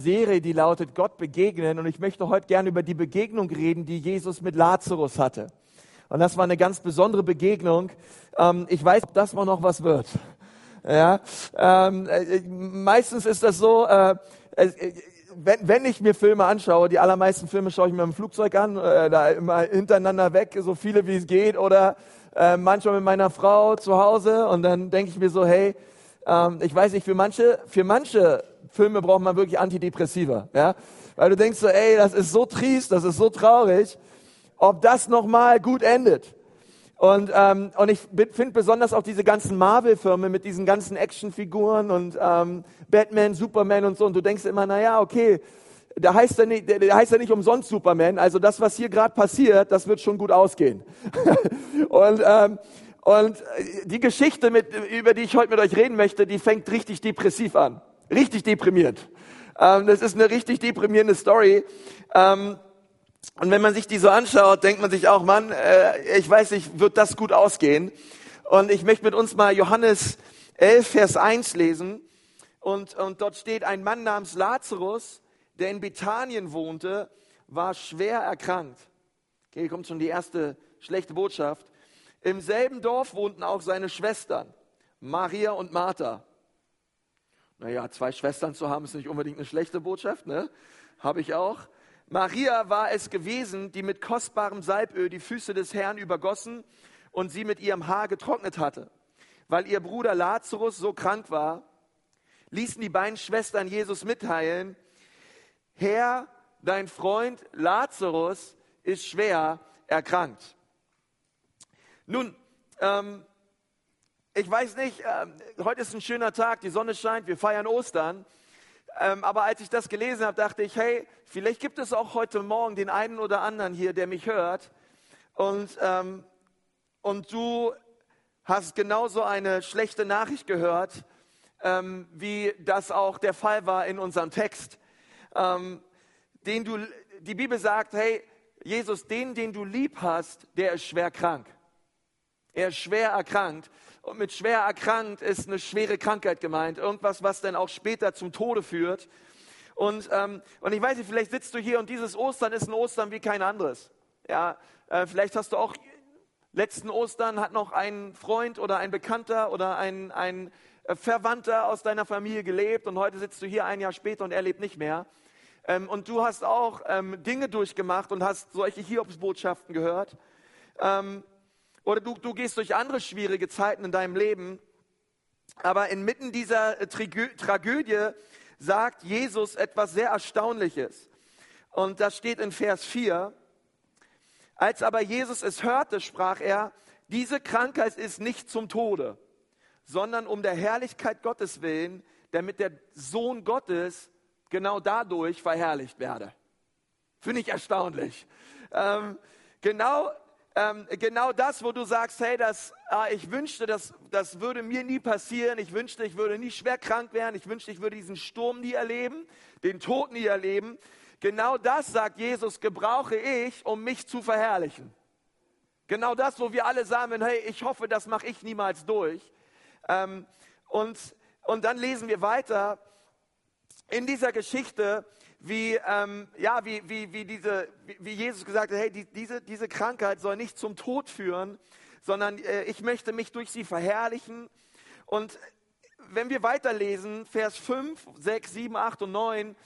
Serie, die lautet Gott begegnen. Und ich möchte heute gerne über die Begegnung reden, die Jesus mit Lazarus hatte. Und das war eine ganz besondere Begegnung. Ähm, ich weiß, ob das mal noch was wird. Ja, ähm, äh, meistens ist das so, äh, äh, wenn, wenn ich mir Filme anschaue, die allermeisten Filme schaue ich mir im Flugzeug an, äh, da immer hintereinander weg, so viele wie es geht, oder äh, manchmal mit meiner Frau zu Hause und dann denke ich mir so, hey, ähm, ich weiß nicht, für manche, für manche Filme braucht man wirklich Antidepressiva, ja, weil du denkst so, ey, das ist so trist, das ist so traurig, ob das nochmal gut endet. Und, ähm, und ich finde besonders auch diese ganzen Marvel-Filme mit diesen ganzen Actionfiguren und ähm, Batman, Superman und so. Und du denkst immer, na ja, okay, der heißt ja nicht, der heißt ja nicht umsonst Superman. Also das, was hier gerade passiert, das wird schon gut ausgehen. und ähm, und die Geschichte, mit, über die ich heute mit euch reden möchte, die fängt richtig depressiv an, richtig deprimiert. Ähm, das ist eine richtig deprimierende Story. Ähm, und wenn man sich die so anschaut, denkt man sich auch, Mann, äh, ich weiß nicht, wird das gut ausgehen? Und ich möchte mit uns mal Johannes 11, Vers 1 lesen. Und, und dort steht, ein Mann namens Lazarus, der in Bethanien wohnte, war schwer erkrankt. Okay, hier kommt schon die erste schlechte Botschaft. Im selben Dorf wohnten auch seine Schwestern, Maria und Martha. Naja, zwei Schwestern zu haben, ist nicht unbedingt eine schlechte Botschaft, ne? Habe ich auch. Maria war es gewesen, die mit kostbarem Salböl die Füße des Herrn übergossen und sie mit ihrem Haar getrocknet hatte. Weil ihr Bruder Lazarus so krank war, ließen die beiden Schwestern Jesus mitteilen, Herr, dein Freund Lazarus ist schwer erkrankt. Nun, ähm, ich weiß nicht, ähm, heute ist ein schöner Tag, die Sonne scheint, wir feiern Ostern. Ähm, aber als ich das gelesen habe, dachte ich, hey, vielleicht gibt es auch heute Morgen den einen oder anderen hier, der mich hört. Und, ähm, und du hast genauso eine schlechte Nachricht gehört, wie das auch der Fall war in unserem Text. Den du, die Bibel sagt, hey, Jesus, den, den du lieb hast, der ist schwer krank. Er ist schwer erkrankt. Und mit schwer erkrankt ist eine schwere Krankheit gemeint. Irgendwas, was dann auch später zum Tode führt. Und, ähm, und ich weiß nicht, vielleicht sitzt du hier und dieses Ostern ist ein Ostern wie kein anderes. Ja, äh, vielleicht hast du auch letzten Ostern hat noch ein Freund oder ein Bekannter oder ein, ein äh, Verwandter aus deiner Familie gelebt und heute sitzt du hier ein Jahr später und er lebt nicht mehr. Ähm, und du hast auch ähm, Dinge durchgemacht und hast solche Hiobsbotschaften gehört. Ähm, oder du, du gehst durch andere schwierige Zeiten in deinem Leben. Aber inmitten dieser äh, Tragödie sagt Jesus etwas sehr Erstaunliches. Und das steht in Vers 4. Als aber Jesus es hörte, sprach er, diese Krankheit ist nicht zum Tode, sondern um der Herrlichkeit Gottes willen, damit der Sohn Gottes genau dadurch verherrlicht werde. Finde ich erstaunlich. Ähm, genau ähm, genau das, wo du sagst, hey, das, ah, ich wünschte, das, das würde mir nie passieren. Ich wünschte, ich würde nie schwer krank werden. Ich wünschte, ich würde diesen Sturm nie erleben, den Tod nie erleben. Genau das, sagt Jesus, gebrauche ich, um mich zu verherrlichen. Genau das, wo wir alle sagen, hey, ich hoffe, das mache ich niemals durch. Ähm, und, und dann lesen wir weiter in dieser Geschichte, wie, ähm, ja, wie, wie, wie, diese, wie, Jesus gesagt hat, hey, die, diese, diese Krankheit soll nicht zum Tod führen, sondern äh, ich möchte mich durch sie verherrlichen. Und wenn wir weiterlesen, Vers 5, 6, 7, 8 und 9,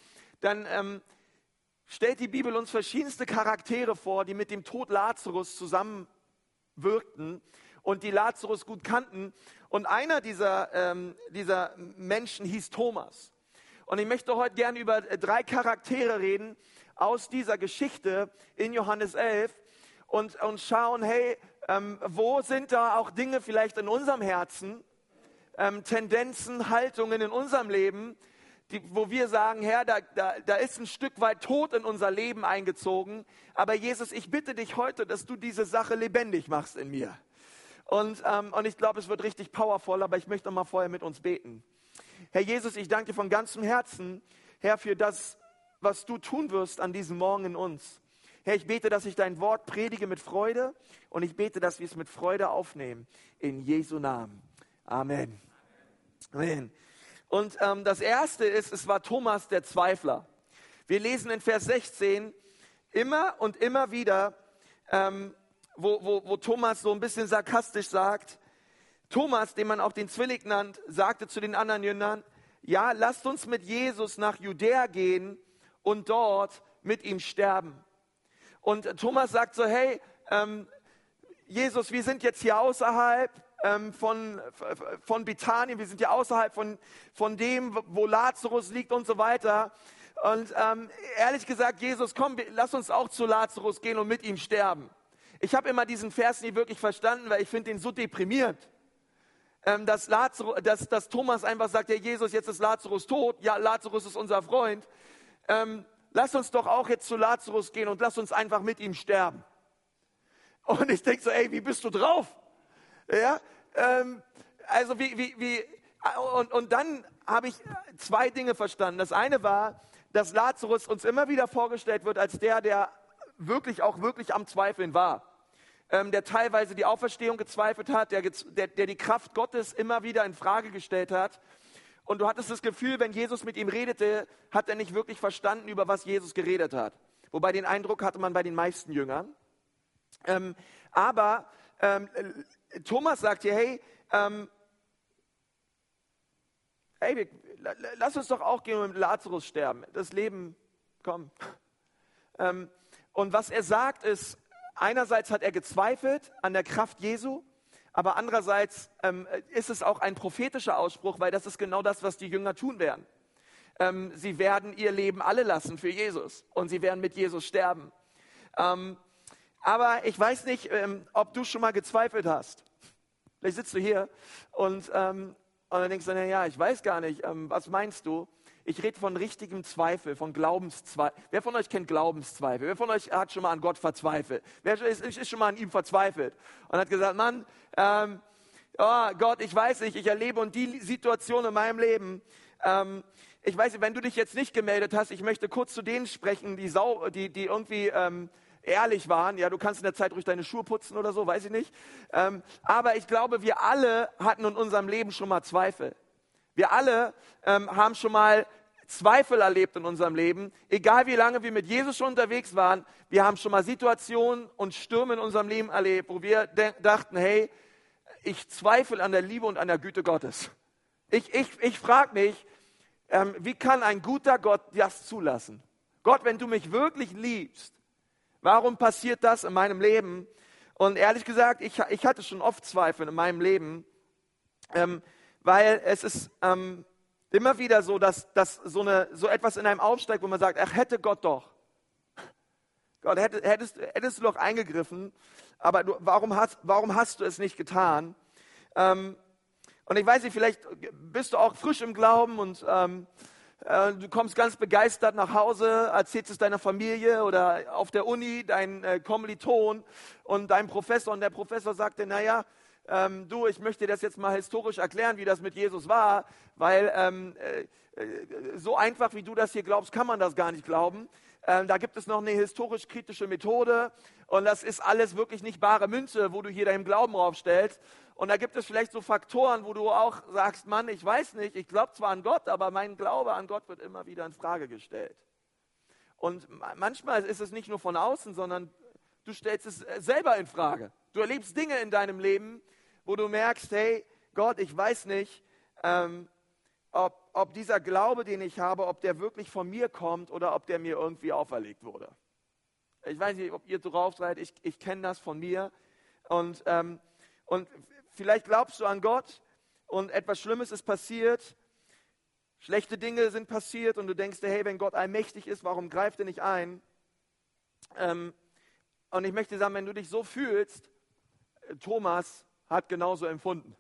dann ähm, stellt die Bibel uns verschiedenste Charaktere vor, die mit dem Tod Lazarus zusammenwirkten und die Lazarus gut kannten. Und einer dieser, ähm, dieser Menschen hieß Thomas. Und ich möchte heute gerne über äh, drei Charaktere reden aus dieser Geschichte in Johannes 11 und, und schauen, hey, ähm, wo sind da auch Dinge vielleicht in unserem Herzen, ähm, Tendenzen, Haltungen in unserem Leben, die, wo wir sagen, Herr, da, da, da ist ein Stück weit Tod in unser Leben eingezogen, aber Jesus, ich bitte dich heute, dass du diese Sache lebendig machst in mir. Und, ähm, und ich glaube, es wird richtig powerful, aber ich möchte mal vorher mit uns beten. Herr Jesus, ich danke dir von ganzem Herzen, Herr, für das, was du tun wirst an diesem Morgen in uns. Herr, ich bete, dass ich dein Wort predige mit Freude und ich bete, dass wir es mit Freude aufnehmen. In Jesu Namen. Amen. Amen. Und ähm, das erste ist, es war Thomas der Zweifler. Wir lesen in Vers 16 immer und immer wieder, ähm, wo, wo, wo Thomas so ein bisschen sarkastisch sagt, Thomas, den man auch den Zwilling nannt, sagte zu den anderen Jüngern, ja, lasst uns mit Jesus nach Judäa gehen und dort mit ihm sterben. Und Thomas sagt so, hey, ähm, Jesus, wir sind jetzt hier außerhalb ähm, von, von Bethanien, wir sind hier außerhalb von, von dem, wo Lazarus liegt und so weiter. Und ähm, ehrlich gesagt, Jesus, komm, lass uns auch zu Lazarus gehen und mit ihm sterben. Ich habe immer diesen Vers nie wirklich verstanden, weil ich finde ihn so deprimierend. Ähm, dass, Lazarus, dass, dass Thomas einfach sagt, ja Jesus, jetzt ist Lazarus tot, ja Lazarus ist unser Freund. Ähm, lass uns doch auch jetzt zu Lazarus gehen und lass uns einfach mit ihm sterben. Und ich denke so, ey, wie bist du drauf? Ja, ähm, also wie, wie, wie, und, und dann habe ich zwei Dinge verstanden. Das eine war, dass Lazarus uns immer wieder vorgestellt wird als der, der wirklich auch wirklich am Zweifeln war. Ähm, der teilweise die Auferstehung gezweifelt hat, der, der, der die Kraft Gottes immer wieder in Frage gestellt hat. Und du hattest das Gefühl, wenn Jesus mit ihm redete, hat er nicht wirklich verstanden, über was Jesus geredet hat. Wobei den Eindruck hatte man bei den meisten Jüngern. Ähm, aber ähm, Thomas sagt hier, hey, ähm, hey, lass uns doch auch gehen und mit Lazarus sterben. Das Leben, komm. Ähm, und was er sagt ist, einerseits hat er gezweifelt an der Kraft Jesu, aber andererseits ähm, ist es auch ein prophetischer Ausspruch, weil das ist genau das, was die Jünger tun werden. Ähm, sie werden ihr Leben alle lassen für Jesus und sie werden mit Jesus sterben. Ähm, aber ich weiß nicht, ähm, ob du schon mal gezweifelt hast. Vielleicht sitzt du hier und, ähm, und dann denkst du, na ja, ich weiß gar nicht, ähm, was meinst du? Ich rede von richtigem Zweifel, von Glaubenszweifel. Wer von euch kennt Glaubenszweifel? Wer von euch hat schon mal an Gott verzweifelt? Wer ist, ist schon mal an ihm verzweifelt und hat gesagt, Mann, ähm, oh Gott, ich weiß nicht, ich erlebe und die Situation in meinem Leben, ähm, ich weiß nicht, wenn du dich jetzt nicht gemeldet hast, ich möchte kurz zu denen sprechen, die, sau, die, die irgendwie ähm, ehrlich waren. Ja, du kannst in der Zeit durch deine Schuhe putzen oder so, weiß ich nicht. Ähm, aber ich glaube, wir alle hatten in unserem Leben schon mal Zweifel. Wir alle ähm, haben schon mal Zweifel erlebt in unserem Leben. Egal wie lange wir mit Jesus schon unterwegs waren, wir haben schon mal Situationen und Stürme in unserem Leben erlebt, wo wir dachten, hey, ich zweifle an der Liebe und an der Güte Gottes. Ich, ich, ich frage mich, ähm, wie kann ein guter Gott das zulassen? Gott, wenn du mich wirklich liebst, Warum passiert das in meinem Leben? Und ehrlich gesagt, ich, ich hatte schon oft Zweifel in meinem Leben, ähm, weil es ist ähm, immer wieder so, dass, dass so, eine, so etwas in einem aufsteigt, wo man sagt, ach, hätte Gott doch. Gott, hätte, hättest, hättest du doch eingegriffen, aber du, warum, hast, warum hast du es nicht getan? Ähm, und ich weiß nicht, vielleicht bist du auch frisch im Glauben und ähm, äh, du kommst ganz begeistert nach Hause, erzählst es deiner Familie oder auf der Uni, dein äh, Kommiliton und dein Professor. Und der Professor sagte, naja, ähm, du, ich möchte das jetzt mal historisch erklären, wie das mit Jesus war, weil ähm, äh, äh so einfach, wie du das hier glaubst, kann man das gar nicht glauben. Ähm, da gibt es noch eine historisch-kritische Methode und das ist alles wirklich nicht bare Münze, wo du hier deinem Glauben raufstellst. Und da gibt es vielleicht so Faktoren, wo du auch sagst, Mann, ich weiß nicht, ich glaube zwar an Gott, aber mein Glaube an Gott wird immer wieder in Frage gestellt. Und manchmal ist es nicht nur von außen, sondern du stellst es äh, selber in Frage. Du erlebst Dinge in deinem Leben, wo du merkst, hey, Gott, ich weiß nicht, ähm, ob, ob dieser Glaube, den ich habe, ob der wirklich von mir kommt oder ob der mir irgendwie auferlegt wurde. Ich weiß nicht, ob ihr drauf seid, ich, ich kenne das von mir. Und, ähm, und Vielleicht glaubst du an Gott und etwas Schlimmes ist passiert. Schlechte Dinge sind passiert und du denkst dir, hey, wenn Gott allmächtig ist, warum greift er nicht ein? Ähm, und ich möchte sagen, wenn du dich so fühlst, äh, Thomas hat genauso empfunden.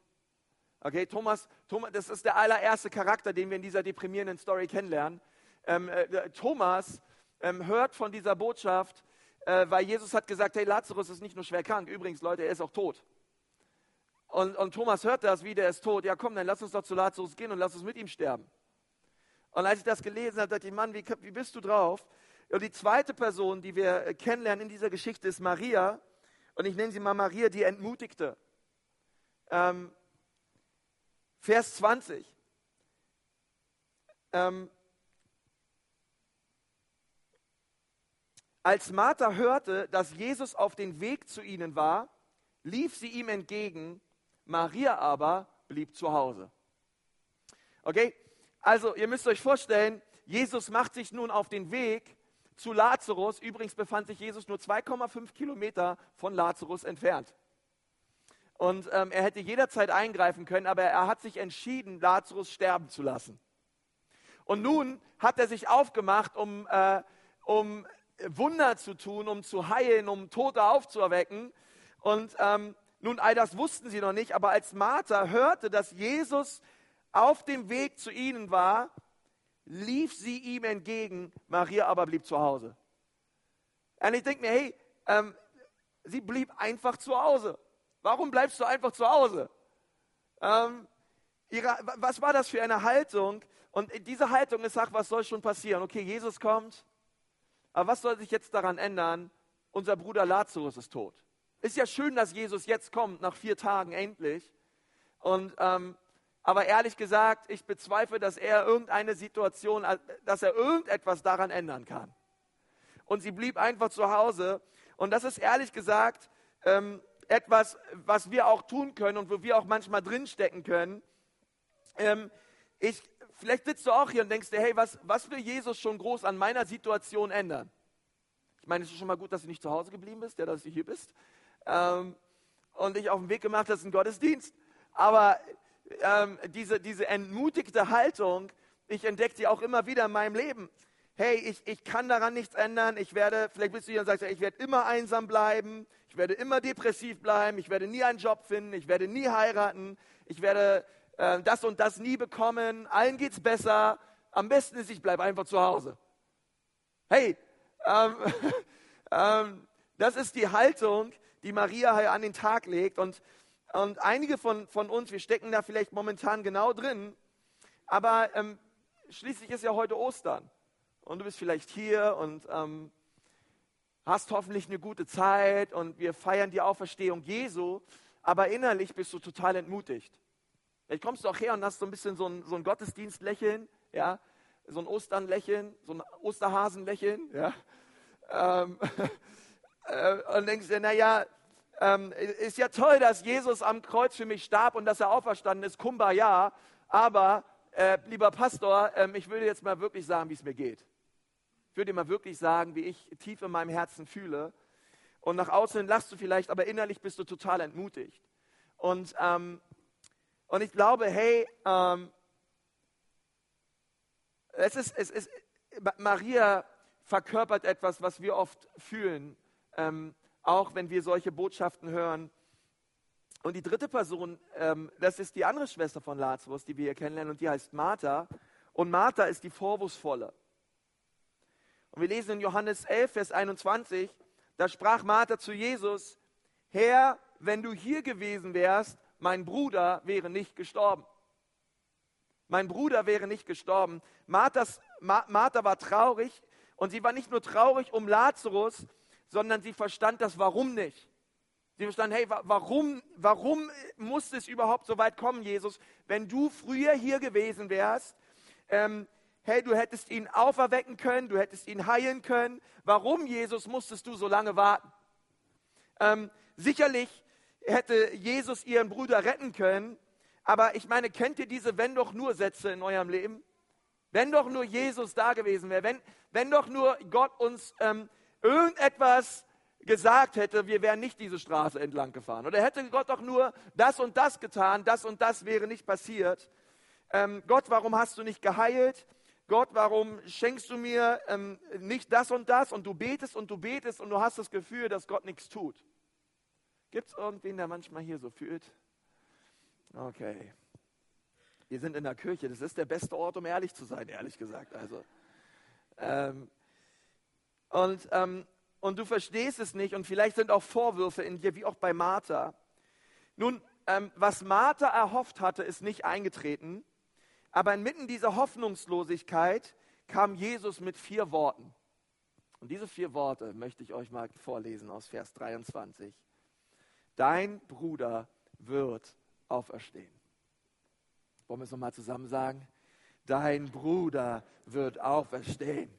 Okay, Thomas, Thomas, das ist der allererste Charakter, den wir in dieser deprimierenden Story kennenlernen. Ähm, äh, Thomas ähm, hört von dieser Botschaft, äh, weil Jesus hat gesagt, hey, Lazarus ist nicht nur schwer krank, übrigens, Leute, er ist auch tot. Und, und Thomas hört das, wie der ist tot. Ja, komm, dann lass uns doch zu Lazarus gehen und lass uns mit ihm sterben. Und als ich das gelesen habe, dachte ich, Mann, wie, wie bist du drauf? Und die zweite Person, die wir äh, kennenlernen in dieser Geschichte, ist Maria. Und ich nenne sie mal Maria, die Entmutigte. Ähm, Vers 20. ähm, als Martha hörte, dass Jesus auf dem Weg zu ihnen war, lief sie ihm entgegen, Maria aber blieb zu Hause. Okay, also ihr müsst euch vorstellen, Jesus macht sich nun auf den Weg zu Lazarus. Übrigens befand sich Jesus nur 2,5 Kilometer von Lazarus entfernt. Und ähm, er hätte jederzeit eingreifen können, aber er hat sich entschieden, Lazarus sterben zu lassen. Und nun hat er sich aufgemacht, um, äh, um Wunder zu tun, um zu heilen, um Tote aufzuerwecken. Und ähm, nun, all das wussten sie noch nicht, aber als Martha hörte, dass Jesus auf dem Weg zu ihnen war, lief sie ihm entgegen, Maria aber blieb zu Hause. Und ich denke mir, hey, ähm, sie blieb einfach zu Hause. Warum bleibst du einfach zu Hause? Ähm, ihre, was war das für eine Haltung? Und diese Haltung ist, ach, was soll schon passieren? Okay, Jesus kommt, aber was soll sich jetzt daran ändern? Unser Bruder Lazarus ist tot. Ist ja schön, dass Jesus jetzt kommt, nach vier Tagen endlich. Und ähm, aber ehrlich gesagt, ich bezweifle, dass er irgendeine Situation, dass er irgendetwas daran ändern kann. Und sie blieb einfach zu Hause. Und das ist ehrlich gesagt ähm, etwas, was wir auch tun können und wo wir auch manchmal drinstecken können. Ähm, ich, vielleicht sitzt du auch hier und denkst dir, hey, was, was will Jesus schon groß an meiner Situation ändern? Ich meine, es ist schon mal gut, dass du nicht zu Hause geblieben bist, ja, dass du hier bist. Ähm, und dich auf den Weg gemacht hast in Gottesdienst. Aber ähm, diese, diese entmutigte Haltung, ich entdecke die auch immer wieder in meinem Leben. Hey, ich, ich kann daran nichts ändern. Ich werde, vielleicht bist du hier und sagst, ich werde immer einsam bleiben. Ich werde immer depressiv bleiben. Ich werde nie einen Job finden. Ich werde nie heiraten. Ich werde äh, das und das nie bekommen. Allen geht's besser. Am besten ist, ich bleibe einfach zu Hause. Hey, ähm, ähm, das ist die Haltung, die Maria hier an den Tag legt. Und und einige von, von uns, wir stecken da vielleicht momentan genau drin, aber ähm, schließlich ist ja heute Ostern. Und du bist vielleicht hier und ähm, hast hoffentlich eine gute Zeit und wir feiern die Auferstehung Jesu, aber innerlich bist du total entmutigt. Vielleicht kommst du auch her und hast so ein bisschen so ein, so ein Gottesdienstlächeln, ja, so ein Osternlächeln, so ein Osterhasenlächeln, ja, ähm, äh, und denkst dir, naja, ähm, ist ja toll, dass Jesus am Kreuz für mich starb und dass er auferstanden ist, Kumbaya, aber äh, lieber Pastor, ähm, ich würde jetzt mal wirklich sagen, wie es mir geht. Ich würde dir mal wirklich sagen, wie ich tief in meinem Herzen fühle. Und nach außen lachst du vielleicht, aber innerlich bist du total entmutigt. Und, ähm, und ich glaube, hey, ähm, es ist, es ist, Maria verkörpert etwas, was wir oft fühlen. Ähm, auch wenn wir solche Botschaften hören. Und die dritte Person, ähm, das ist die andere Schwester von Lazarus, die wir hier kennenlernen, und die heißt Martha. Und Martha ist die Vorwurfsvolle. Und wir lesen in Johannes 11, Vers 21, da sprach Martha zu Jesus, Herr, wenn du hier gewesen wärst, mein Bruder wäre nicht gestorben. Mein Bruder wäre nicht gestorben. Marthas, Ma, Martha war traurig und sie war nicht nur traurig um Lazarus, sondern sie verstand das Warum nicht. Sie verstand, hey, warum, warum muss es überhaupt so weit kommen, Jesus? Wenn du früher hier gewesen wärst, ähm, hey, du hättest ihn auferwecken können, du hättest ihn heilen können. Warum, Jesus, musstest du so lange warten? Ähm, sicherlich hätte Jesus ihren Bruder retten können, aber ich meine, kennt ihr diese Wenn doch nur Sätze in eurem Leben? Wenn doch nur Jesus da gewesen wäre, wenn, wenn doch nur Gott uns ähm, irgendetwas gesagt hätte, wir wären nicht diese Straße entlang gefahren. Oder hätte Gott doch nur das und das getan, das und das wäre nicht passiert. Ähm, Gott, warum hast du nicht geheilt? Gott, warum schenkst du mir ähm, nicht das und das? Und du betest und du betest und du hast das Gefühl, dass Gott nichts tut. Gibt es irgendwen, der manchmal hier so fühlt? Okay. Wir sind in der Kirche. Das ist der beste Ort, um ehrlich zu sein, ehrlich gesagt. Also, ähm, und, ähm, und du verstehst es nicht und vielleicht sind auch Vorwürfe in dir, wie auch bei Martha. Nun, ähm, was Martha erhofft hatte, ist nicht eingetreten, aber inmitten dieser Hoffnungslosigkeit kam Jesus mit vier Worten. Und diese vier Worte möchte ich euch mal vorlesen aus Vers 23. Dein Bruder wird auferstehen. Wollen wir es nochmal zusammen sagen? dein Bruder wird auferstehen.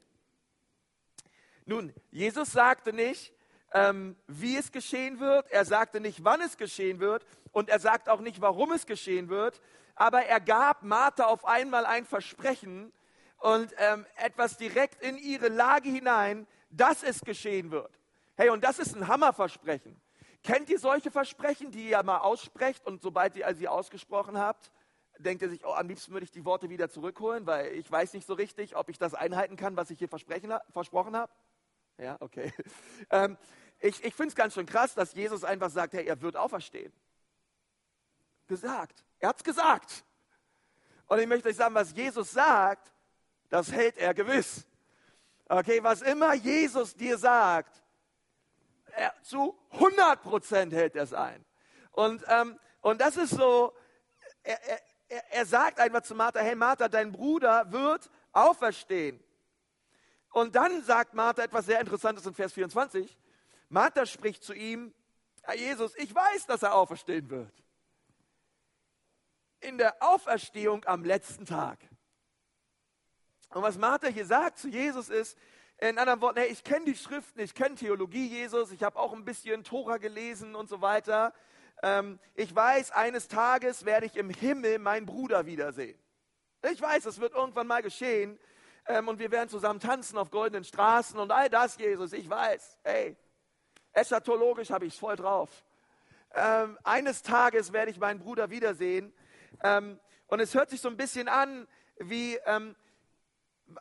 Nun, Jesus sagte nicht, ähm, wie es geschehen wird, er sagte nicht, wann es geschehen wird und er sagt auch nicht, warum es geschehen wird, aber er gab Martha auf einmal ein Versprechen und ähm, etwas direkt in ihre Lage hinein, dass es geschehen wird. Hey, und das ist ein Hammerversprechen. Kennt ihr solche Versprechen, die ihr mal aussprecht und sobald ihr sie ausgesprochen habt, denkt ihr sich, oh, am liebsten würde ich die Worte wieder zurückholen, weil ich weiß nicht so richtig, ob ich das einhalten kann, was ich hier versprochen habe? Ja, okay. Ähm, ich ich finde es ganz schön krass, dass Jesus einfach sagt, hey, er wird auferstehen. Gesagt. Er hat es gesagt. Und ich möchte euch sagen, was Jesus sagt, das hält er gewiss. Okay, was immer Jesus dir sagt, er, zu 100 Prozent hält er es ein. Und, ähm, und das ist so, er, er, er sagt einfach zu Martha, hey Martha, dein Bruder wird auferstehen. Und dann sagt Martha etwas sehr Interessantes in Vers 24. Martha spricht zu ihm, Herr Jesus, ich weiß, dass er auferstehen wird. In der Auferstehung am letzten Tag. Und was Martha hier sagt zu Jesus ist, in anderen Worten, hey, ich kenne die Schriften, ich kenne Theologie Jesus, ich habe auch ein bisschen Tora gelesen und so weiter. Ähm, ich weiß, eines Tages werde ich im Himmel meinen Bruder wiedersehen. Ich weiß, es wird irgendwann mal geschehen ähm, und wir werden zusammen tanzen auf goldenen Straßen und all das, Jesus, ich weiß. Hey, eschatologisch habe ich es voll drauf. Ähm, eines Tages werde ich meinen Bruder wiedersehen. Ähm, und es hört sich so ein bisschen an, wie ähm,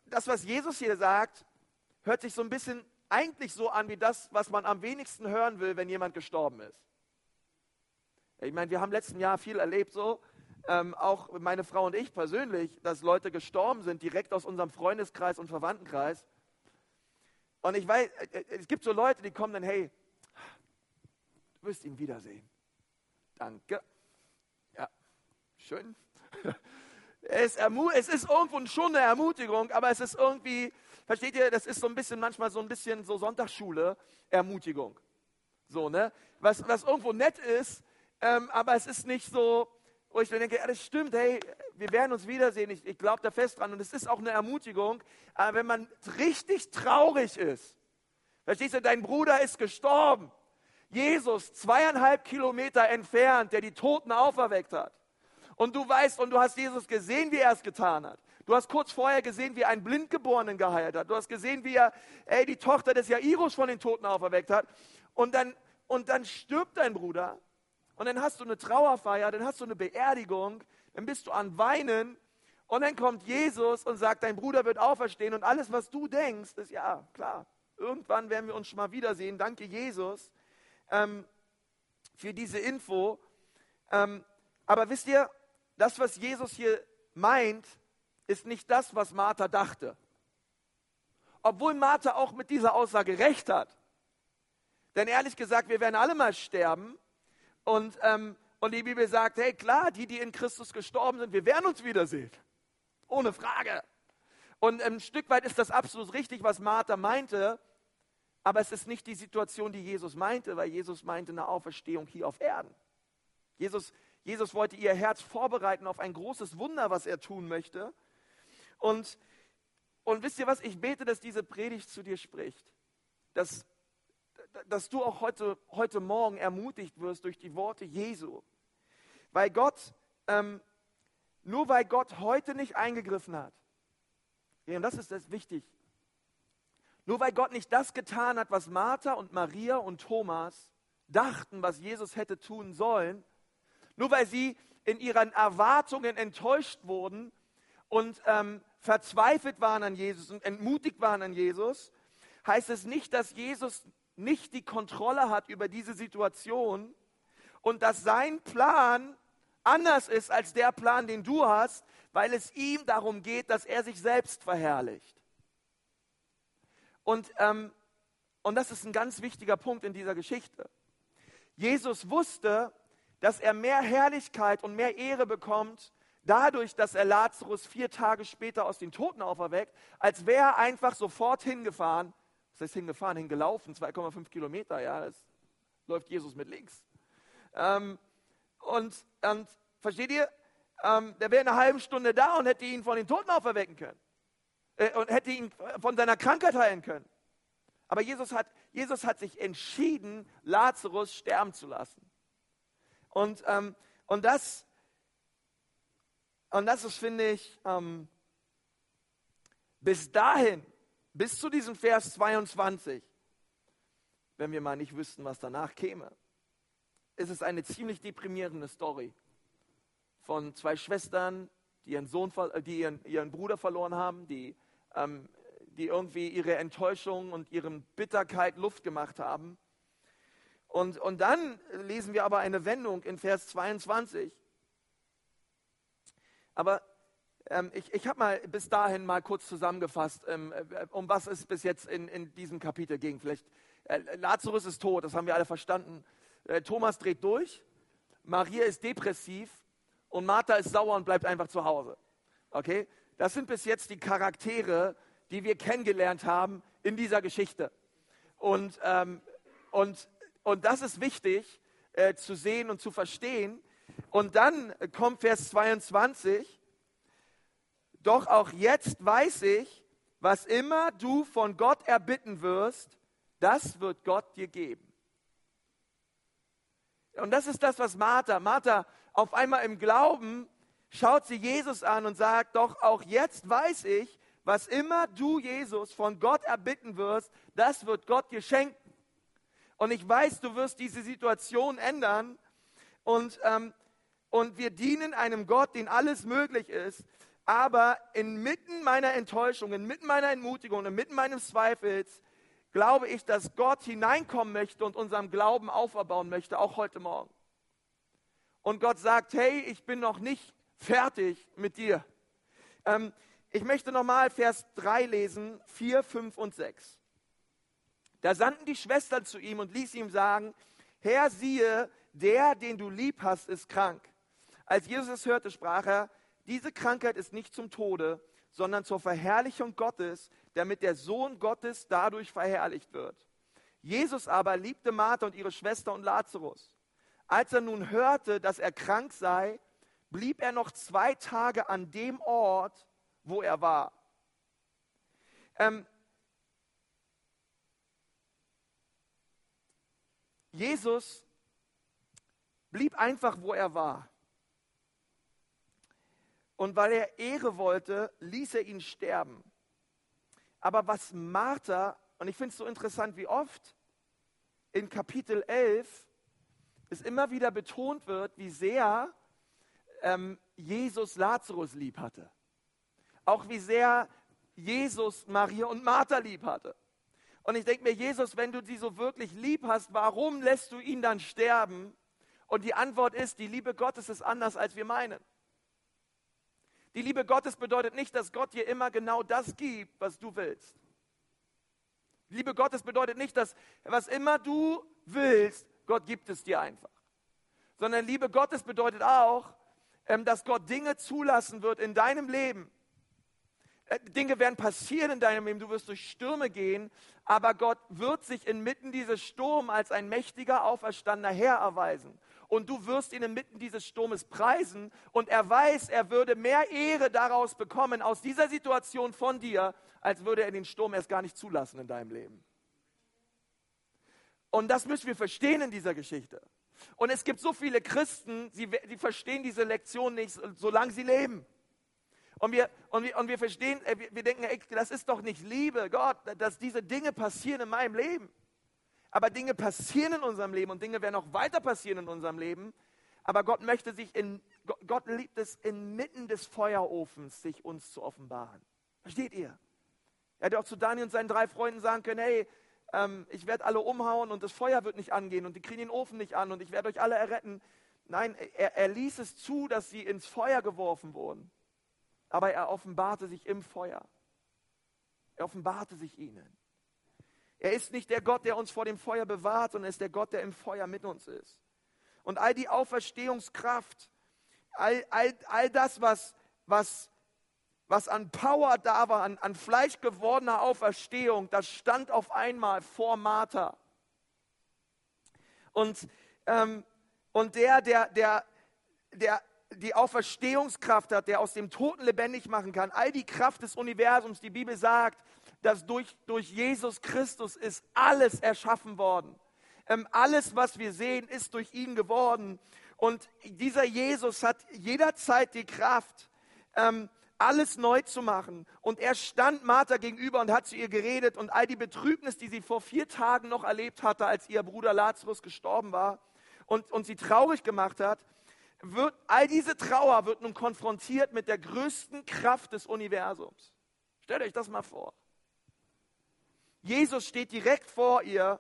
das, was Jesus hier sagt, hört sich so ein bisschen eigentlich so an wie das, was man am wenigsten hören will, wenn jemand gestorben ist. Ich meine, wir haben letzten Jahr viel erlebt so, ähm, auch meine Frau und ich persönlich, dass Leute gestorben sind, direkt aus unserem Freundeskreis und Verwandtenkreis. Und ich weiß, äh, äh, es gibt so Leute, die kommen dann, hey, du wirst ihn wiedersehen. Danke. Ja, schön. Es, es ist irgendwo schon eine Ermutigung, aber es ist irgendwie, versteht ihr, das ist so ein bisschen, manchmal so ein bisschen so Sonntagsschule, Ermutigung. So, ne? Was, was irgendwo nett ist, ähm, aber es ist nicht so, wo ich dann denke, ja, das stimmt, hey, wir werden uns wiedersehen, ich, ich glaube da fest dran und es ist auch eine Ermutigung, aber wenn man richtig traurig ist, verstehst du, dein Bruder ist gestorben, Jesus zweieinhalb Kilometer entfernt, der die Toten auferweckt hat. Und du weißt, und du hast Jesus gesehen, wie er es getan hat. Du hast kurz vorher gesehen, wie einen Blindgeborenen geheilt hat. Du hast gesehen, wie er, ey, die Tochter des Jairus von den Toten auferweckt hat. Und dann, und dann stirbt dein Bruder. Und dann hast du eine Trauerfeier, dann hast du eine Beerdigung, dann bist du an Weinen. Und dann kommt Jesus und sagt, dein Bruder wird auferstehen. Und alles, was du denkst, ist ja, klar, irgendwann werden wir uns schon mal wiedersehen. Danke, Jesus, ähm, für diese Info. Ähm, aber wisst ihr, das, was Jesus hier meint, ist nicht das, was Martha dachte. Obwohl Martha auch mit dieser Aussage recht hat. Denn ehrlich gesagt, wir werden alle mal sterben. Und, ähm, und die Bibel sagt, hey klar, die, die in Christus gestorben sind, wir werden uns wiedersehen. Ohne Frage. Und ein Stück weit ist das absolut richtig, was Martha meinte. Aber es ist nicht die Situation, die Jesus meinte, weil Jesus meinte eine Auferstehung hier auf Erden. Jesus, Jesus wollte ihr Herz vorbereiten auf ein großes Wunder, was er tun möchte. Und, und wisst ihr was, ich bete, dass diese Predigt zu dir spricht. Dass, dass du auch heute, heute Morgen ermutigt wirst durch die Worte Jesu. Weil Gott, ähm, nur weil Gott heute nicht eingegriffen hat, und das ist das wichtig, nur weil Gott nicht das getan hat, was Martha und Maria und Thomas dachten, was Jesus hätte tun sollen, nur weil sie in ihren Erwartungen enttäuscht wurden und ähm, verzweifelt waren an Jesus und entmutigt waren an Jesus, heißt es nicht, dass Jesus nicht die Kontrolle hat über diese Situation und dass sein Plan anders ist als der Plan, den du hast, weil es ihm darum geht, dass er sich selbst verherrlicht. Und, ähm, und das ist ein ganz wichtiger Punkt in dieser Geschichte. Jesus wusste, dass er mehr Herrlichkeit und mehr Ehre bekommt, dadurch, dass er Lazarus vier Tage später aus den Toten auferweckt, als wäre er einfach sofort hingefahren. Was heißt hingefahren? Hingelaufen, 2,5 Kilometer, ja, das läuft Jesus mit links. Ähm, und, und versteht ihr? ähm, der wäre in einer halben Stunde da und hätte ihn von den Toten auferwecken können. Äh, und hätte ihn von seiner Krankheit heilen können. Aber Jesus hat, Jesus hat sich entschieden, Lazarus sterben zu lassen. Und, ähm, und, das, und das ist, finde ich, ähm, bis dahin, bis zu diesem Vers 22, wenn wir mal nicht wüssten, was danach käme, ist es eine ziemlich deprimierende Story von zwei Schwestern, die ihren, Sohn, äh, die ihren, ihren Bruder verloren haben, die, ähm, die irgendwie ihre Enttäuschung und ihre Bitterkeit Luft gemacht haben. Und, und dann lesen wir aber eine Wendung in Vers 22. Aber ähm, ich, ich habe mal bis dahin mal kurz zusammengefasst, ähm, äh, um was es bis jetzt in, in diesem Kapitel ging. Vielleicht, äh, Lazarus ist tot, das haben wir alle verstanden. Äh, Thomas dreht durch, Maria ist depressiv und Martha ist sauer und bleibt einfach zu Hause. Okay? Das sind bis jetzt die Charaktere, die wir kennengelernt haben in dieser Geschichte. Und, ähm, und, und das ist wichtig äh, zu sehen und zu verstehen. Und dann kommt Vers 22. Doch auch jetzt weiß ich, was immer du von Gott erbitten wirst, das wird Gott dir geben. Und das ist das, was Martha, Martha auf einmal im Glauben schaut sie Jesus an und sagt, doch auch jetzt weiß ich, was immer du, Jesus, von Gott erbitten wirst, das wird Gott dir schenken. Und ich weiß, du wirst diese Situation ändern. Und, ähm, und wir dienen einem Gott, den alles möglich ist. Aber inmitten meiner Enttäuschung, inmitten meiner Entmutigung, inmitten meines Zweifels, glaube ich, dass Gott hineinkommen möchte und unserem Glauben auferbauen möchte, auch heute Morgen. Und Gott sagt, hey, ich bin noch nicht fertig mit dir. Ähm, ich möchte nochmal Vers 3 lesen, 4, 5 und 6. Da sandten die Schwestern zu ihm und ließ ihm sagen, Herr, siehe, der, den du lieb hast, ist krank. Als Jesus es hörte, sprach er, diese Krankheit ist nicht zum Tode, sondern zur Verherrlichung Gottes, damit der Sohn Gottes dadurch verherrlicht wird. Jesus aber liebte Martha und ihre Schwester und Lazarus. Als er nun hörte, dass er krank sei, blieb er noch zwei Tage an dem Ort, wo er war. Ähm, Jesus blieb einfach, wo er war. Und weil er Ehre wollte, ließ er ihn sterben. Aber was Martha, und ich finde es so interessant, wie oft in Kapitel 11 es immer wieder betont wird, wie sehr ähm, Jesus Lazarus lieb hatte. Auch wie sehr Jesus Maria und Martha lieb hatte. Und ich denke mir, Jesus, wenn du sie so wirklich lieb hast, warum lässt du ihn dann sterben? Und die Antwort ist, die Liebe Gottes ist anders, als wir meinen. Die Liebe Gottes bedeutet nicht, dass Gott dir immer genau das gibt, was du willst. Liebe Gottes bedeutet nicht, dass was immer du willst, Gott gibt es dir einfach. Sondern Liebe Gottes bedeutet auch, ähm, dass Gott Dinge zulassen wird in deinem Leben. Äh, Dinge werden passieren in deinem Leben, du wirst durch Stürme gehen, aber Gott wird sich inmitten dieses Sturms als ein mächtiger, auferstandener Herr erweisen und du wirst ihn inmitten dieses Sturmes preisen und er weiß, er würde mehr Ehre daraus bekommen, aus dieser Situation von dir, als würde er den Sturm erst gar nicht zulassen in deinem Leben. Und das müssen wir verstehen in dieser Geschichte. Und es gibt so viele Christen, die, die verstehen diese Lektion nicht, solange sie leben. Und wir, und wir, und wir verstehen, äh, wir, wir denken, ey, das ist doch nicht Liebe, Gott, dass diese Dinge passieren in meinem Leben. Aber Dinge passieren in unserem Leben und Dinge werden auch weiter passieren in unserem Leben. Aber Gott möchte sich in, Gott liebt es inmitten des Feuerofens, sich uns zu offenbaren. Versteht ihr? Er hätte auch zu Daniel und seinen drei Freunden sagen können, hey, ähm, ich werde alle umhauen und das Feuer wird nicht angehen und die kriegen den Ofen nicht an und ich werde euch alle erretten. Nein, er, er ließ es zu, dass sie ins Feuer geworfen wurden. Aber er offenbarte sich im Feuer. Er offenbarte sich ihnen. Er ist nicht der Gott, der uns vor dem Feuer bewahrt, sondern er ist der Gott, der im Feuer mit uns ist. Und all die Auferstehungskraft, all, all, all das, was, was, was an Power da war, an, an Fleisch gewordener Auferstehung, das stand auf einmal vor Martha. Und, ähm, und der, der, der, der die Auferstehungskraft hat, der aus dem Toten lebendig machen kann. All die Kraft des Universums. Die Bibel sagt, dass durch, durch Jesus Christus ist alles erschaffen worden. Ähm, alles, was wir sehen, ist durch ihn geworden. Und dieser Jesus hat jederzeit die Kraft, ähm, alles neu zu machen. Und er stand Martha gegenüber und hat zu ihr geredet und all die Betrübnis, die sie vor vier Tagen noch erlebt hatte, als ihr Bruder Lazarus gestorben war und, und sie traurig gemacht hat, wird, all diese Trauer wird nun konfrontiert mit der größten Kraft des Universums. Stellt euch das mal vor. Jesus steht direkt vor ihr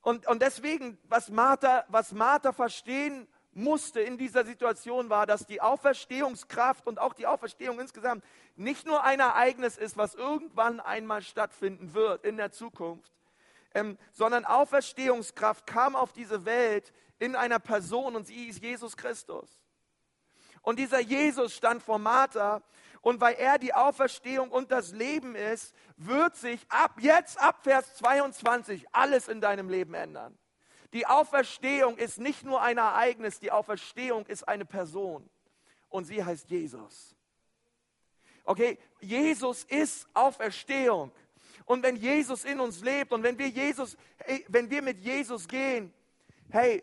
und, und deswegen, was Martha, was Martha verstehen musste in dieser Situation war, dass die Auferstehungskraft und auch die Auferstehung insgesamt nicht nur ein Ereignis ist, was irgendwann einmal stattfinden wird in der Zukunft, ähm, sondern Auferstehungskraft kam auf diese Welt in einer Person und sie ist Jesus Christus. Und dieser Jesus stand vor Martha und weil er die Auferstehung und das Leben ist, wird sich ab jetzt, ab Vers 22, alles in deinem Leben ändern. Die Auferstehung ist nicht nur ein Ereignis, die Auferstehung ist eine Person. Und sie heißt Jesus. Okay, Jesus ist Auferstehung. Und wenn Jesus in uns lebt und wenn wir Jesus, wenn wir mit Jesus gehen, hey,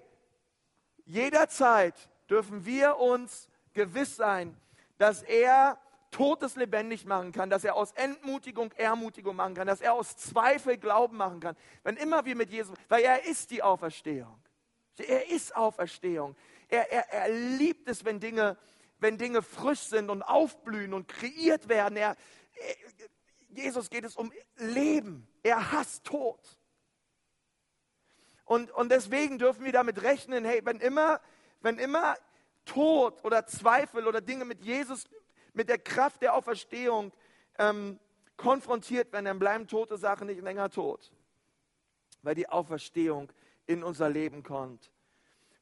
jederzeit dürfen wir uns gewiss sein, dass er Totes lebendig machen kann, dass er aus Entmutigung Ermutigung machen kann, dass er aus Zweifel Glauben machen kann. Wenn immer wir mit Jesus, weil er ist die Auferstehung. Er ist Auferstehung. Er, er, er liebt es, wenn Dinge, wenn Dinge frisch sind und aufblühen und kreiert werden. Er, er, Jesus geht es um Leben. Er hasst Tod. Und, und deswegen dürfen wir damit rechnen, hey, wenn immer, wenn immer Tod oder Zweifel oder Dinge mit Jesus mit der Kraft der Auferstehung ähm, konfrontiert werden, dann bleiben tote Sachen nicht länger tot, weil die Auferstehung in unser Leben kommt.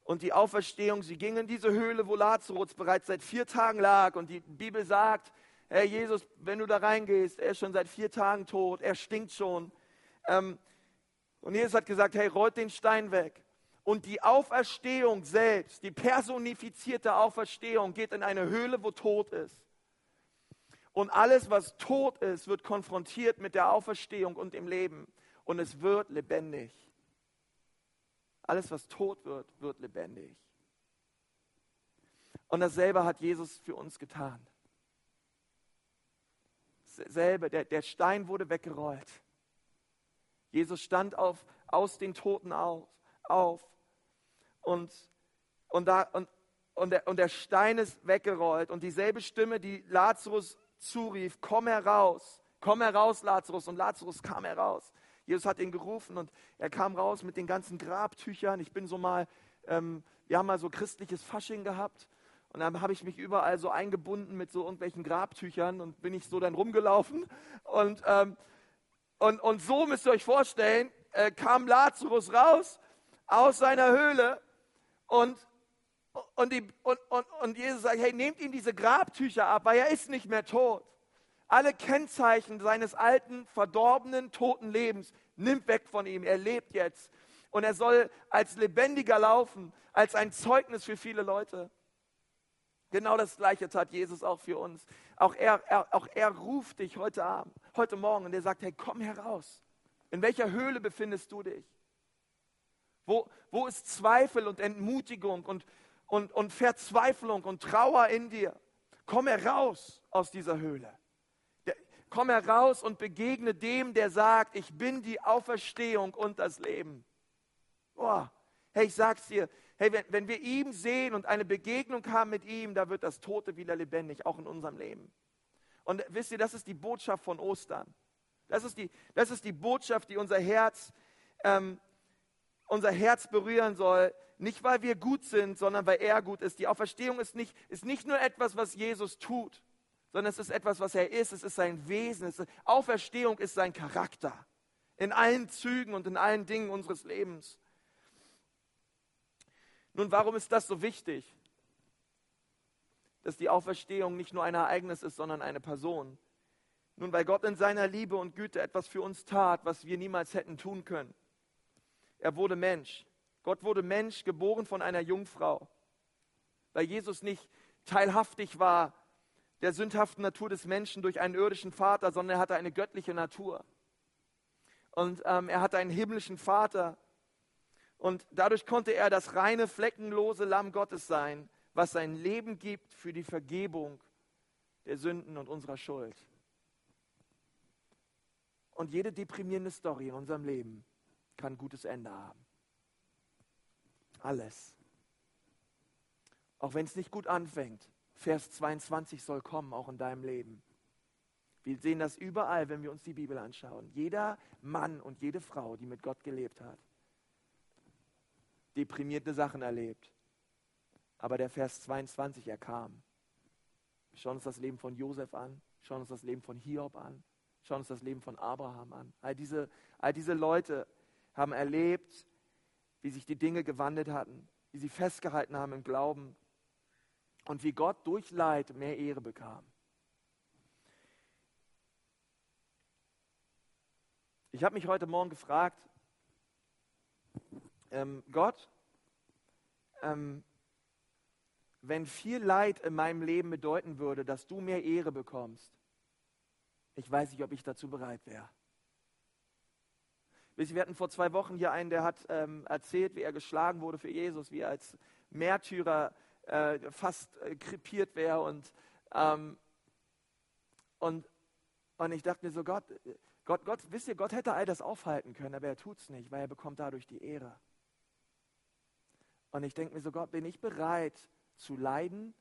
Und die Auferstehung, sie ging in diese Höhle, wo Lazarus bereits seit vier Tagen lag. Und die Bibel sagt, Herr Jesus, wenn du da reingehst, er ist schon seit vier Tagen tot, er stinkt schon. Ähm, und Jesus hat gesagt, hey, rollt den Stein weg. Und die Auferstehung selbst, die personifizierte Auferstehung, geht in eine Höhle, wo tot ist. Und alles, was tot ist, wird konfrontiert mit der Auferstehung und dem Leben. Und es wird lebendig. Alles, was tot wird, wird lebendig. Und dasselbe hat Jesus für uns getan. Dasselbe, der, der Stein wurde weggerollt. Jesus stand auf, aus den Toten auf, auf und, und, da, und, und, der, und der Stein ist weggerollt. Und dieselbe Stimme, die Lazarus zurief, komm heraus, komm heraus, Lazarus. Und Lazarus kam heraus. Jesus hat ihn gerufen und er kam raus mit den ganzen Grabtüchern. Ich bin so mal, ähm, wir haben mal so christliches Fasching gehabt. Und dann habe ich mich überall so eingebunden mit so irgendwelchen Grabtüchern und bin ich so dann rumgelaufen. Und, ähm, und, und so müsst ihr euch vorstellen, äh, kam Lazarus raus aus seiner Höhle und, und, die, und, und, und Jesus sagt, hey, nehmt ihm diese Grabtücher ab, weil er ist nicht mehr tot. Alle Kennzeichen seines alten, verdorbenen, toten Lebens nimmt weg von ihm. Er lebt jetzt. Und er soll als lebendiger laufen, als ein Zeugnis für viele Leute. Genau das Gleiche tat Jesus auch für uns. Auch er, er, auch er ruft dich heute Abend, heute Morgen und er sagt, hey, komm heraus. In welcher Höhle befindest du dich? Wo, wo ist Zweifel und Entmutigung und, und, und Verzweiflung und Trauer in dir. Komm heraus aus dieser Höhle. Komm heraus und begegne dem, der sagt, ich bin die Auferstehung und das Leben. Boah, hey, ich sag's dir, hey, wenn, wenn wir ihm sehen und eine Begegnung haben mit ihm, da wird das Tote wieder lebendig, auch in unserem Leben. Und wisst ihr, das ist die Botschaft von Ostern. Das ist die, das ist die Botschaft, die unser Herz, ähm, unser Herz berühren soll, nicht, weil wir gut sind, sondern weil er gut ist. Die Auferstehung ist nicht, ist nicht nur etwas, was Jesus tut, sondern es ist etwas, was er ist. Es ist sein Wesen. Ist, Auferstehung ist sein Charakter. In allen Zügen und in allen Dingen unseres Lebens. Nun, warum ist das so wichtig? Dass die Auferstehung nicht nur ein Ereignis ist, sondern eine Person. Nun, weil Gott in seiner Liebe und Güte etwas für uns tat, was wir niemals hätten tun können. Er wurde Mensch. Gott wurde Mensch, geboren von einer Jungfrau. Weil Jesus nicht teilhaftig war der sündhaften Natur des Menschen durch einen irdischen Vater, sondern er hatte eine göttliche Natur. Und ähm, er hatte einen himmlischen Vater. Und dadurch konnte er das reine, fleckenlose Lamm Gottes sein, was sein Leben gibt für die Vergebung der Sünden und unserer Schuld. Und jede deprimierende Story in unserem Leben kann ein gutes Ende haben. Alles. Auch wenn es nicht gut anfängt. Vers 22 soll kommen, auch in deinem Leben. Wir sehen das überall, wenn wir uns die Bibel anschauen. Jeder Mann und jede Frau, die mit Gott gelebt hat, deprimierte Sachen erlebt. Aber der Vers 22, er kam. Wir schauen uns das Leben von Josef an, schauen uns das Leben von Hiob an, schauen uns das Leben von Abraham an. All diese, all diese Leute haben erlebt, wie sich die Dinge gewandelt hatten, wie sie festgehalten haben im Glauben und wie Gott durch Leid mehr Ehre bekam. Ich habe mich heute Morgen gefragt, ähm, Gott, ähm, wenn viel Leid in meinem Leben bedeuten würde, dass du mehr Ehre bekommst, ich weiß nicht, ob ich dazu bereit wäre. Wir hatten vor zwei Wochen hier einen, der hat ähm, erzählt, wie er geschlagen wurde für Jesus, wie er als Märtyrer äh, fast äh, krepiert wäre. Und, ähm, und, und ich dachte mir so, Gott, Gott, Gott, wisst ihr, Gott hätte all das aufhalten können, aber er tut es nicht, weil er bekommt dadurch die Ehre. Und ich denke mir so, Gott, bin ich bereit zu leiden,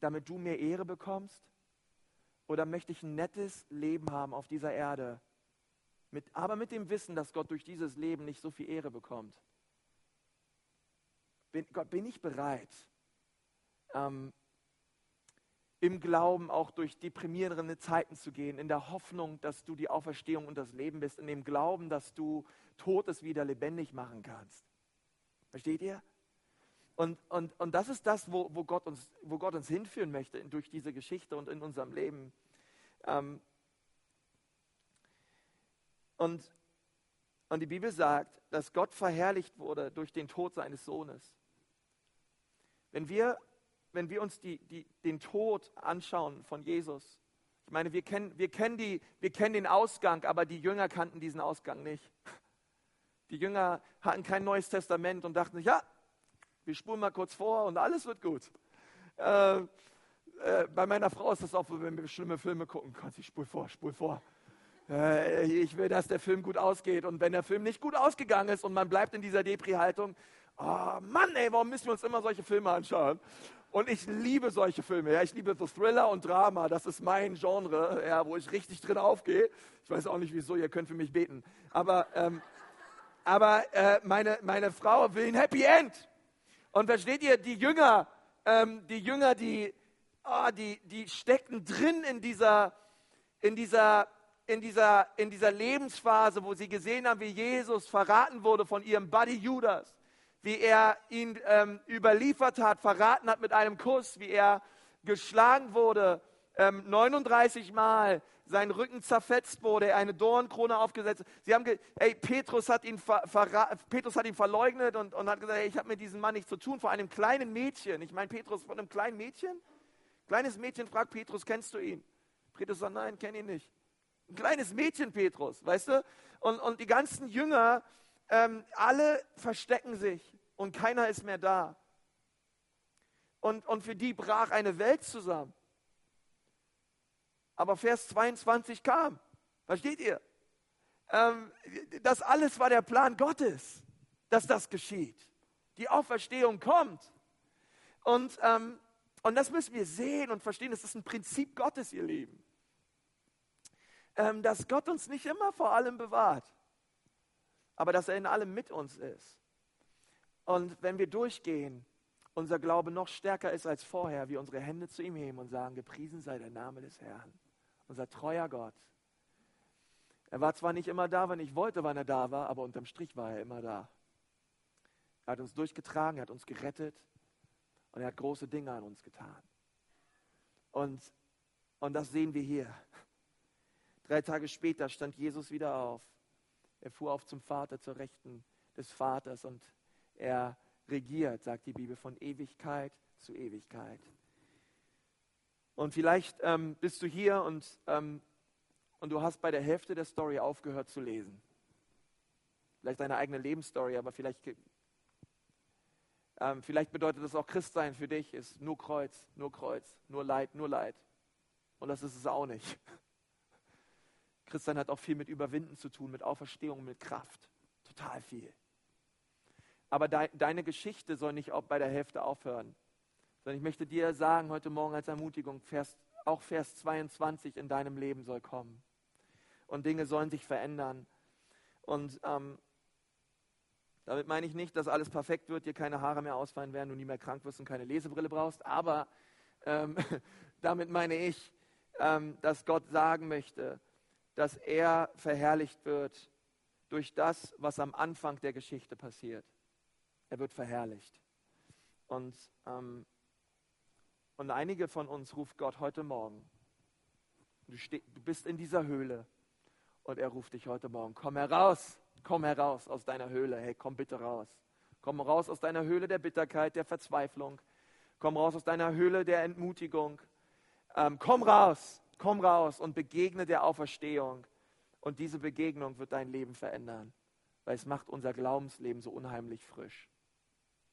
damit du mehr Ehre bekommst? Oder möchte ich ein nettes Leben haben auf dieser Erde, mit, aber mit dem Wissen, dass Gott durch dieses Leben nicht so viel Ehre bekommt. Bin, Gott, bin ich bereit, ähm, im Glauben auch durch deprimierende Zeiten zu gehen, in der Hoffnung, dass du die Auferstehung und das Leben bist, in dem Glauben, dass du Totes wieder lebendig machen kannst. Versteht ihr? Und, und, und das ist das, wo, wo, Gott uns, wo Gott uns hinführen möchte durch diese Geschichte und in unserem Leben. Ähm, und, und die Bibel sagt, dass Gott verherrlicht wurde durch den Tod seines Sohnes. Wenn wir, wenn wir uns die, die, den Tod anschauen von Jesus, ich meine, wir kennen, wir, kennen die, wir kennen den Ausgang, aber die Jünger kannten diesen Ausgang nicht. Die Jünger hatten kein neues Testament und dachten ja, wir spulen mal kurz vor und alles wird gut. Äh, äh, bei meiner Frau ist das auch, wenn wir schlimme Filme gucken, Gott, sie spul vor, spul vor. Äh, ich will, dass der Film gut ausgeht. Und wenn der Film nicht gut ausgegangen ist und man bleibt in dieser Depri-Haltung, oh Mann, ey, warum müssen wir uns immer solche Filme anschauen? Und ich liebe solche Filme. Ja. Ich liebe so Thriller und Drama. Das ist mein Genre, ja, wo ich richtig drin aufgehe. Ich weiß auch nicht wieso, ihr könnt für mich beten. Aber, ähm, aber äh, meine, meine Frau will ein Happy End. Und versteht ihr, die Jünger, ähm, die Jünger, die, oh, die, die stecken drin in dieser, in dieser in dieser, in dieser Lebensphase, wo sie gesehen haben, wie Jesus verraten wurde von ihrem Buddy Judas, wie er ihn ähm, überliefert hat, verraten hat mit einem Kuss, wie er geschlagen wurde, ähm, 39 Mal, sein Rücken zerfetzt wurde, eine Dornkrone aufgesetzt. Sie haben, ey, Petrus hat ihn, Petrus hat ihn verleugnet und, und hat gesagt, ey, ich habe mit diesem Mann nichts zu tun, vor einem kleinen Mädchen. Ich meine, Petrus von einem kleinen Mädchen? Kleines Mädchen fragt Petrus, kennst du ihn? Petrus sagt, nein, kenne ihn nicht. Ein kleines Mädchen, Petrus, weißt du? Und, und die ganzen Jünger, ähm, alle verstecken sich und keiner ist mehr da. Und, und für die brach eine Welt zusammen. Aber Vers 22 kam. Versteht ihr? Ähm, das alles war der Plan Gottes, dass das geschieht. Die Auferstehung kommt. Und, ähm, und das müssen wir sehen und verstehen. Das ist ein Prinzip Gottes, ihr Lieben ähm, dass Gott uns nicht immer vor allem bewahrt, aber dass er in allem mit uns ist. Und wenn wir durchgehen, unser Glaube noch stärker ist als vorher, wir unsere Hände zu ihm heben und sagen, gepriesen sei der Name des Herrn, unser treuer Gott. Er war zwar nicht immer da, wenn ich wollte, wann er da war, aber unterm Strich war er immer da. Er hat uns durchgetragen, er hat uns gerettet und er hat große Dinge an uns getan. Und, und das sehen wir hier. Drei Tage später stand Jesus wieder auf. Er fuhr auf zum Vater, zur Rechten des Vaters und er regiert, sagt die Bibel, von Ewigkeit zu Ewigkeit. Und vielleicht ähm, bist du hier und, ähm, und du hast bei der Hälfte der Story aufgehört zu lesen. Vielleicht deine eigene Lebensstory, aber vielleicht, ähm, vielleicht bedeutet das auch Christsein für dich, ist nur Kreuz, nur Kreuz, nur Leid, nur Leid. Und das ist es auch nicht. Christsein hat auch viel mit Überwinden zu tun, mit Auferstehung, mit Kraft. Total viel. Aber de deine Geschichte soll nicht bei der Hälfte aufhören. Sondern ich möchte dir sagen, heute Morgen als Ermutigung, Vers, auch Vers 22 in deinem Leben soll kommen. Und Dinge sollen sich verändern. Und ähm, damit meine ich nicht, dass alles perfekt wird, dir keine Haare mehr ausfallen werden, du nie mehr krank wirst und keine Lesebrille brauchst. Aber ähm, damit meine ich, ähm, dass Gott sagen möchte, dass er verherrlicht wird durch das, was am Anfang der Geschichte passiert. Er wird verherrlicht. Und, ähm, und einige von uns ruft Gott heute Morgen. Du, du bist in dieser Höhle und er ruft dich heute Morgen. Komm heraus, komm heraus aus deiner Höhle. Hey, komm bitte raus. Komm raus aus deiner Höhle der Bitterkeit, der Verzweiflung. Komm raus aus deiner Höhle der Entmutigung. Ähm, komm raus Komm raus und begegne der Auferstehung. Und diese Begegnung wird dein Leben verändern, weil es macht unser Glaubensleben so unheimlich frisch.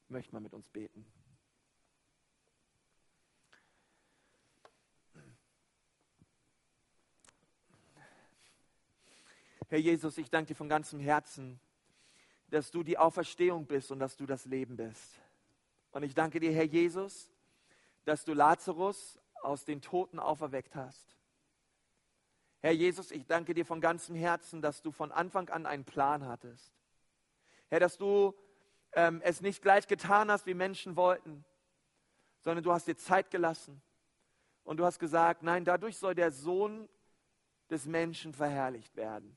Ich möchte mal mit uns beten. Herr Jesus, ich danke dir von ganzem Herzen, dass du die Auferstehung bist und dass du das Leben bist. Und ich danke dir, Herr Jesus, dass du Lazarus aus den Toten auferweckt hast. Herr Jesus, ich danke dir von ganzem Herzen, dass du von Anfang an einen Plan hattest. Herr, dass du ähm, es nicht gleich getan hast, wie Menschen wollten, sondern du hast dir Zeit gelassen und du hast gesagt, nein, dadurch soll der Sohn des Menschen verherrlicht werden.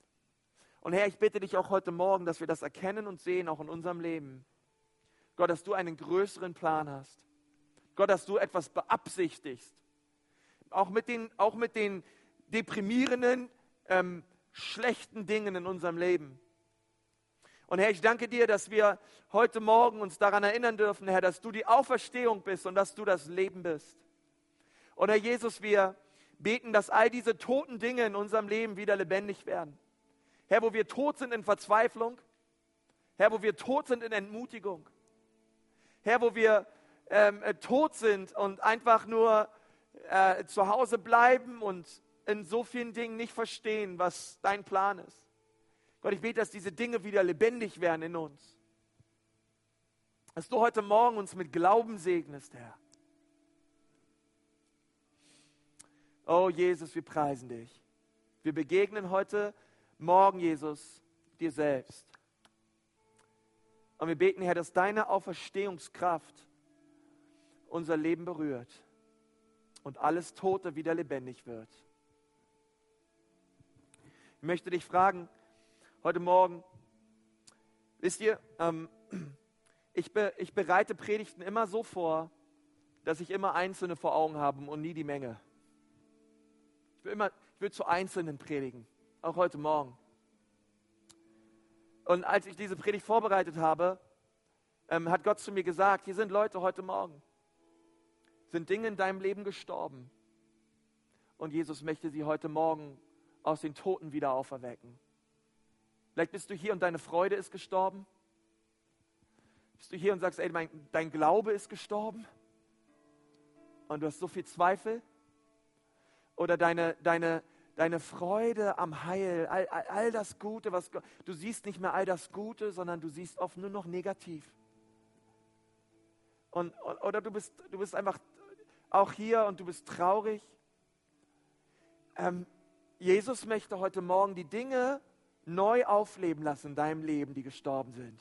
Und Herr, ich bitte dich auch heute Morgen, dass wir das erkennen und sehen, auch in unserem Leben. Gott, dass du einen größeren Plan hast. Gott, dass du etwas beabsichtigst. Auch mit den, auch mit den deprimierenden, ähm, schlechten Dingen in unserem Leben. Und Herr, ich danke dir, dass wir heute Morgen uns daran erinnern dürfen, Herr, dass du die Auferstehung bist und dass du das Leben bist. Und Herr Jesus, wir beten, dass all diese toten Dinge in unserem Leben wieder lebendig werden. Herr, wo wir tot sind in Verzweiflung, Herr, wo wir tot sind in Entmutigung, Herr, wo wir ähm, äh, tot sind und einfach nur äh, zu Hause bleiben und in so vielen Dingen nicht verstehen, was dein Plan ist. Gott, ich bete, dass diese Dinge wieder lebendig werden in uns. Dass du heute Morgen uns mit Glauben segnest, Herr. Oh Jesus, wir preisen dich. Wir begegnen heute Morgen, Jesus, dir selbst. Und wir beten, Herr, dass deine Auferstehungskraft unser Leben berührt und alles Tote wieder lebendig wird. Ich möchte dich fragen, heute Morgen, wisst ihr, ähm, ich, be, ich bereite Predigten immer so vor, dass ich immer Einzelne vor Augen habe und nie die Menge. Ich will, immer, ich will zu Einzelnen predigen, auch heute Morgen. Und als ich diese Predigt vorbereitet habe, ähm, hat Gott zu mir gesagt, hier sind Leute heute Morgen, sind Dinge in deinem Leben gestorben. Und Jesus möchte sie heute Morgen aus den Toten wieder auferwecken. Vielleicht bist du hier und deine Freude ist gestorben. Bist du hier und sagst, ey, mein, dein Glaube ist gestorben und du hast so viel Zweifel? Oder deine, deine, deine Freude am Heil, all, all, all das Gute, was du siehst nicht mehr all das Gute, sondern du siehst oft nur noch negativ. Und, oder du bist, du bist einfach auch hier und du bist traurig. Ähm, Jesus möchte heute Morgen die Dinge neu aufleben lassen in deinem Leben, die gestorben sind.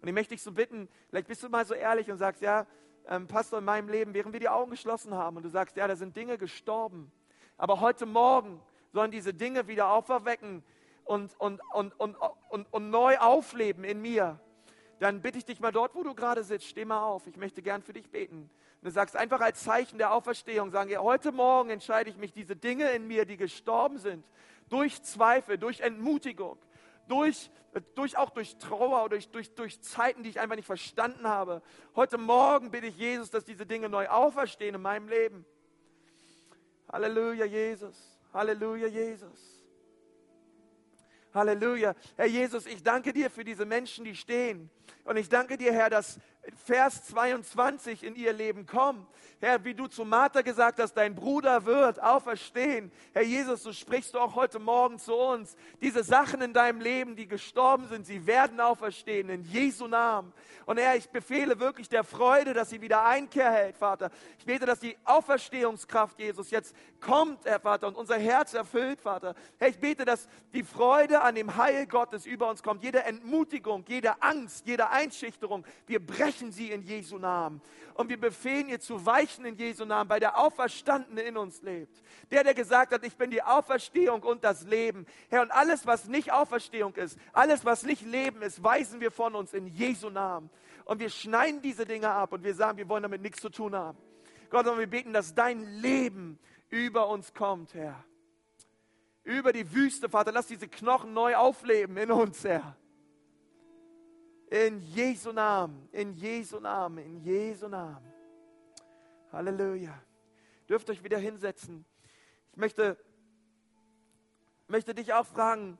Und ich möchte dich so bitten, vielleicht bist du mal so ehrlich und sagst, ja, ähm, Pastor, in meinem Leben, während wir die Augen geschlossen haben und du sagst, ja, da sind Dinge gestorben. Aber heute Morgen sollen diese Dinge wieder auferwecken und, und, und, und, und, und neu aufleben in mir. Dann bitte ich dich mal dort, wo du gerade sitzt, steh mal auf. Ich möchte gern für dich beten. Und du sagst einfach als Zeichen der Auferstehung, sagen, ja, heute Morgen entscheide ich mich, diese Dinge in mir, die gestorben sind, durch Zweifel, durch Entmutigung, durch, durch auch durch Trauer, durch, durch, durch Zeiten, die ich einfach nicht verstanden habe. Heute Morgen bitte ich Jesus, dass diese Dinge neu auferstehen in meinem Leben. Halleluja, Jesus. Halleluja, Jesus. Halleluja. Herr Jesus, ich danke dir für diese Menschen, die stehen. Und ich danke dir, Herr, dass Vers 22 in ihr Leben kommt. Herr, wie du zu Martha gesagt hast, dein Bruder wird auferstehen. Herr Jesus, so sprichst du auch heute Morgen zu uns. Diese Sachen in deinem Leben, die gestorben sind, sie werden auferstehen in Jesu Namen. Und Herr, ich befehle wirklich der Freude, dass sie wieder Einkehr hält, Vater. Ich bete, dass die Auferstehungskraft, Jesus, jetzt kommt, Herr Vater, und unser Herz erfüllt, Vater. Herr, ich bete, dass die Freude an dem Heil Gottes über uns kommt. Jede Entmutigung, jede Angst, jede Einschüchterung, wir brechen sie in Jesu Namen. Und wir befehlen ihr zu weichen in Jesu Namen, weil der Auferstandene in uns lebt. Der, der gesagt hat, ich bin die Auferstehung und das Leben. Herr, und alles, was nicht Auferstehung ist, alles, was nicht Leben ist, weisen wir von uns in Jesu Namen. Und wir schneiden diese Dinge ab und wir sagen, wir wollen damit nichts zu tun haben. Gott, und wir beten, dass dein Leben über uns kommt, Herr. Über die Wüste, Vater, lass diese Knochen neu aufleben in uns, Herr. In Jesu Namen, in Jesu Namen, in Jesu Namen. Halleluja. Dürft euch wieder hinsetzen. Ich möchte, möchte dich auch fragen,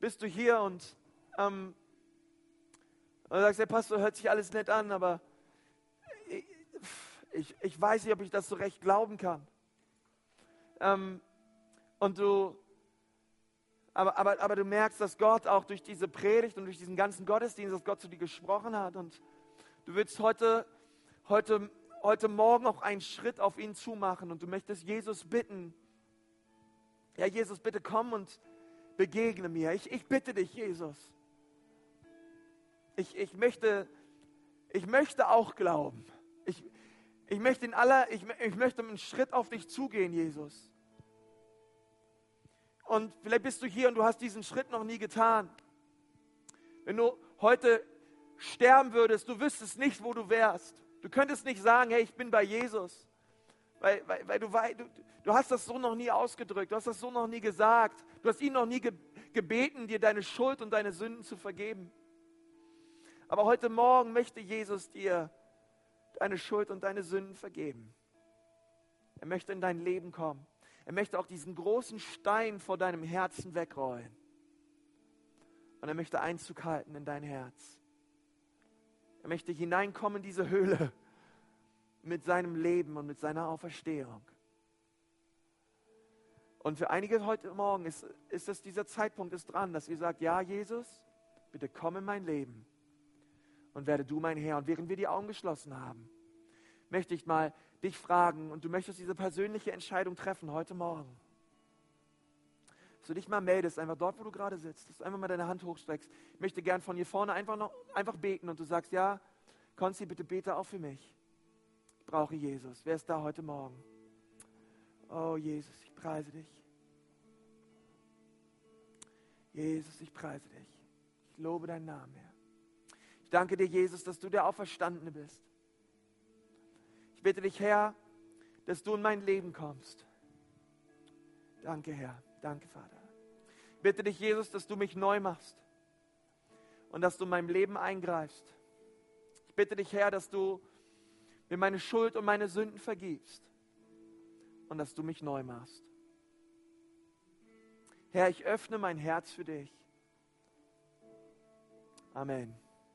bist du hier und, ähm, und sagst, der Pastor, hört sich alles nett an, aber ich, ich, ich weiß nicht, ob ich das so recht glauben kann. Ähm, und du, aber, aber, aber du merkst, dass Gott auch durch diese Predigt und durch diesen ganzen Gottesdienst, dass Gott zu dir gesprochen hat. Und du willst heute, heute, heute Morgen auch einen Schritt auf ihn zumachen und du möchtest Jesus bitten. Ja, Jesus, bitte komm und begegne mir. Ich, ich bitte dich, Jesus. Ich, ich, möchte, ich möchte auch glauben. Ich, ich möchte in aller, ich, ich möchte einen Schritt auf dich zugehen, Jesus. Und vielleicht bist du hier und du hast diesen Schritt noch nie getan. Wenn du heute sterben würdest, du wüsstest nicht, wo du wärst. Du könntest nicht sagen, hey, ich bin bei Jesus. Weil, weil, weil du, weil, du, du hast das so noch nie ausgedrückt, du hast das so noch nie gesagt. Du hast ihn noch nie ge gebeten, dir deine Schuld und deine Sünden zu vergeben. Aber heute Morgen möchte Jesus dir deine Schuld und deine Sünden vergeben. Er möchte in dein Leben kommen. Er möchte auch diesen großen Stein vor deinem Herzen wegrollen. Und er möchte Einzug halten in dein Herz. Er möchte hineinkommen in diese Höhle mit seinem Leben und mit seiner Auferstehung. Und für einige heute Morgen ist, ist es dieser Zeitpunkt ist dran, dass ihr sagt, ja Jesus, bitte komm in mein Leben und werde du mein Herr. Und während wir die Augen geschlossen haben, möchte ich mal dich fragen und du möchtest diese persönliche Entscheidung treffen heute Morgen. Dass du dich mal meldest, einfach dort, wo du gerade sitzt, dass du einfach mal deine Hand hochstreckst. Ich möchte gern von hier vorne einfach, noch, einfach beten und du sagst, ja, Konsti, bitte bete auch für mich. Ich brauche Jesus. Wer ist da heute Morgen? Oh Jesus, ich preise dich. Jesus, ich preise dich. Ich lobe deinen Namen, Herr. Ich danke dir, Jesus, dass du der Auferstandene bist. Ich bitte dich, Herr, dass du in mein Leben kommst. Danke, Herr. Danke, Vater. Ich bitte dich, Jesus, dass du mich neu machst und dass du in meinem Leben eingreifst. Ich bitte dich, Herr, dass du mir meine Schuld und meine Sünden vergibst und dass du mich neu machst. Herr, ich öffne mein Herz für dich. Amen.